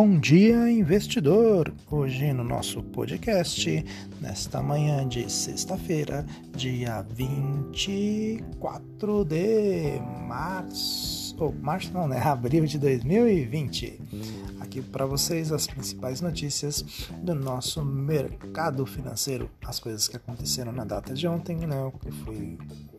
Bom dia, investidor! Hoje no nosso podcast, nesta manhã de sexta-feira, dia 24 de março, ou oh, março não, né? Abril de 2020. Aqui para vocês as principais notícias do nosso mercado financeiro, as coisas que aconteceram na data de ontem, né? O que foi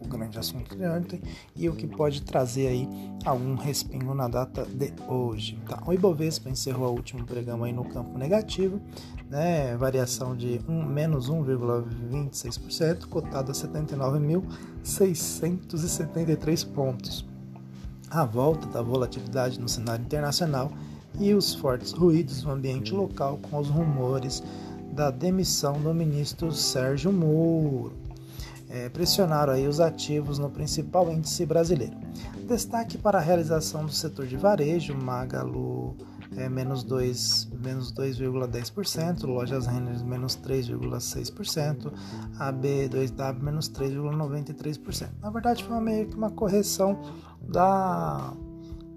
grande assunto de ontem e o que pode trazer aí algum respingo na data de hoje. Tá? O Ibovespa encerrou o último pregão aí no campo negativo, né? Variação de um, menos 1,26%, cotado a 79.673 pontos. A volta da volatilidade no cenário internacional e os fortes ruídos no ambiente local com os rumores da demissão do ministro Sérgio Moro é, pressionaram aí os ativos no principal índice brasileiro. Destaque para a realização do setor de varejo, Magalu é, menos 2,10%, menos 2,10%, lojas Renner menos 3,6%, a B2W menos 3,93%. Na verdade foi meio que uma correção da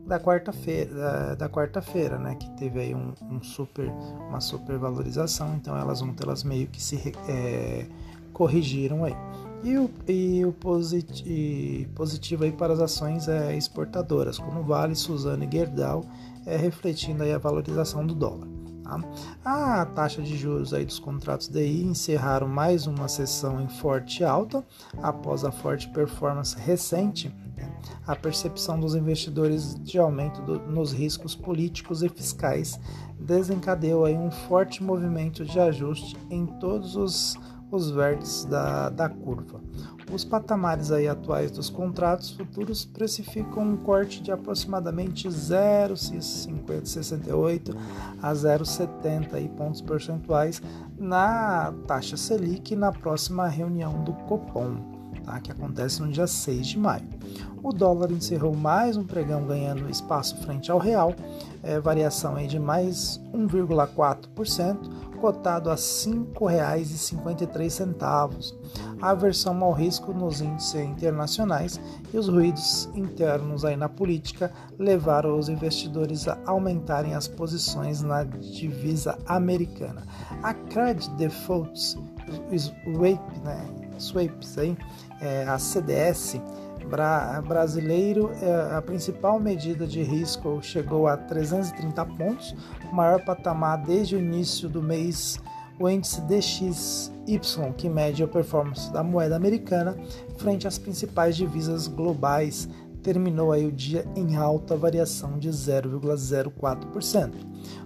da quarta-feira, da, da quarta-feira, né, que teve aí um, um, super, uma super valorização, então elas ontem elas meio que se é, corrigiram aí. E o, e o posit, positivo aí para as ações é, exportadoras, como Vale, Suzano e Gerdau, é, refletindo aí a valorização do dólar. Tá? A taxa de juros aí dos contratos DI encerraram mais uma sessão em forte alta após a forte performance recente. Né? A percepção dos investidores de aumento do, nos riscos políticos e fiscais desencadeou aí um forte movimento de ajuste em todos os os vértices da, da curva. Os patamares aí atuais dos contratos futuros precificam um corte de aproximadamente 0,68 a 0,70 pontos percentuais na taxa Selic na próxima reunião do Copom. Tá, que acontece no dia 6 de maio. O dólar encerrou mais um pregão ganhando espaço frente ao real, é, variação aí de mais 1,4%, cotado a R$ 5,53. A aversão ao risco nos índices internacionais e os ruídos internos aí na política levaram os investidores a aumentarem as posições na divisa americana. A Credit Defaults, SWAP, né, swaps aí, é, a CDS, bra brasileiro, é, a principal medida de risco chegou a 330 pontos, maior patamar desde o início do mês. O índice DXY, que mede a performance da moeda americana frente às principais divisas globais, terminou aí o dia em alta variação de 0,04%.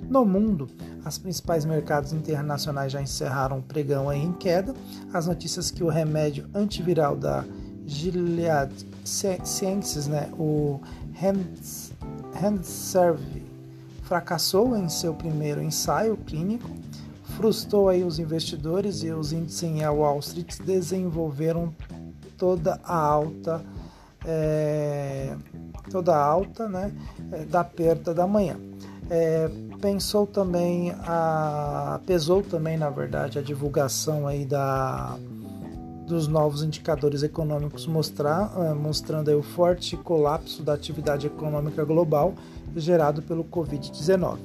No mundo, os principais mercados internacionais já encerraram o pregão em queda. As notícias que o remédio antiviral da Gilead Sciences, né, o Handserve, fracassou em seu primeiro ensaio clínico, frustrou aí os investidores e os índices em Wall Street desenvolveram toda a alta é, toda alta né, é, da perda da manhã. É, pensou também a pesou também na verdade a divulgação aí da dos novos indicadores econômicos mostrar, eh, mostrando o forte colapso da atividade econômica global gerado pelo Covid-19.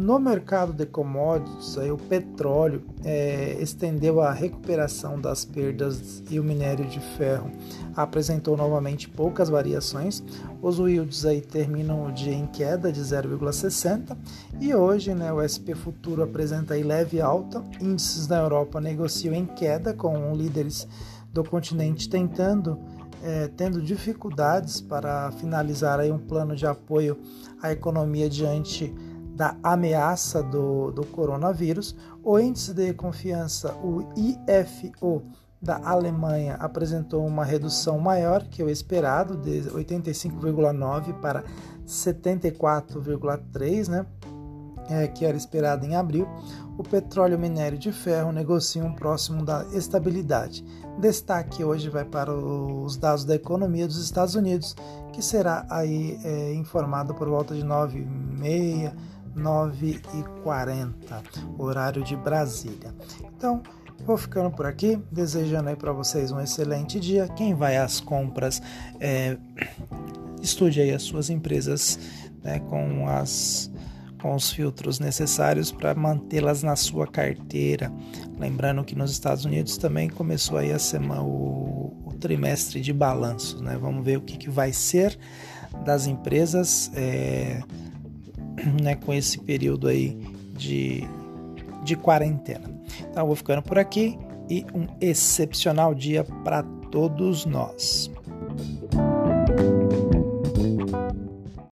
No mercado de commodities, aí, o petróleo é, estendeu a recuperação das perdas e o minério de ferro apresentou novamente poucas variações. Os yields aí terminam o dia em queda de 0,60 e hoje né, o SP Futuro apresenta aí leve alta. Índices na Europa negociam em queda com líderes do continente tentando é, tendo dificuldades para finalizar aí um plano de apoio à economia diante da ameaça do, do coronavírus, o índice de confiança, o IFO, da Alemanha apresentou uma redução maior que o esperado, de 85,9 para 74,3, né? É, que era esperado em abril. O petróleo e minério de ferro negociam próximo da estabilidade. Destaque hoje vai para os dados da economia dos Estados Unidos, que será aí é, informado por volta de 9h30, 9h40, horário de Brasília. Então, vou ficando por aqui, desejando aí para vocês um excelente dia. Quem vai às compras, é, estude aí as suas empresas né, com as com os filtros necessários para mantê-las na sua carteira. Lembrando que nos Estados Unidos também começou aí a semana, o, o trimestre de balanço, né? Vamos ver o que, que vai ser das empresas é, né, com esse período aí de, de quarentena. Então, eu vou ficando por aqui e um excepcional dia para todos nós.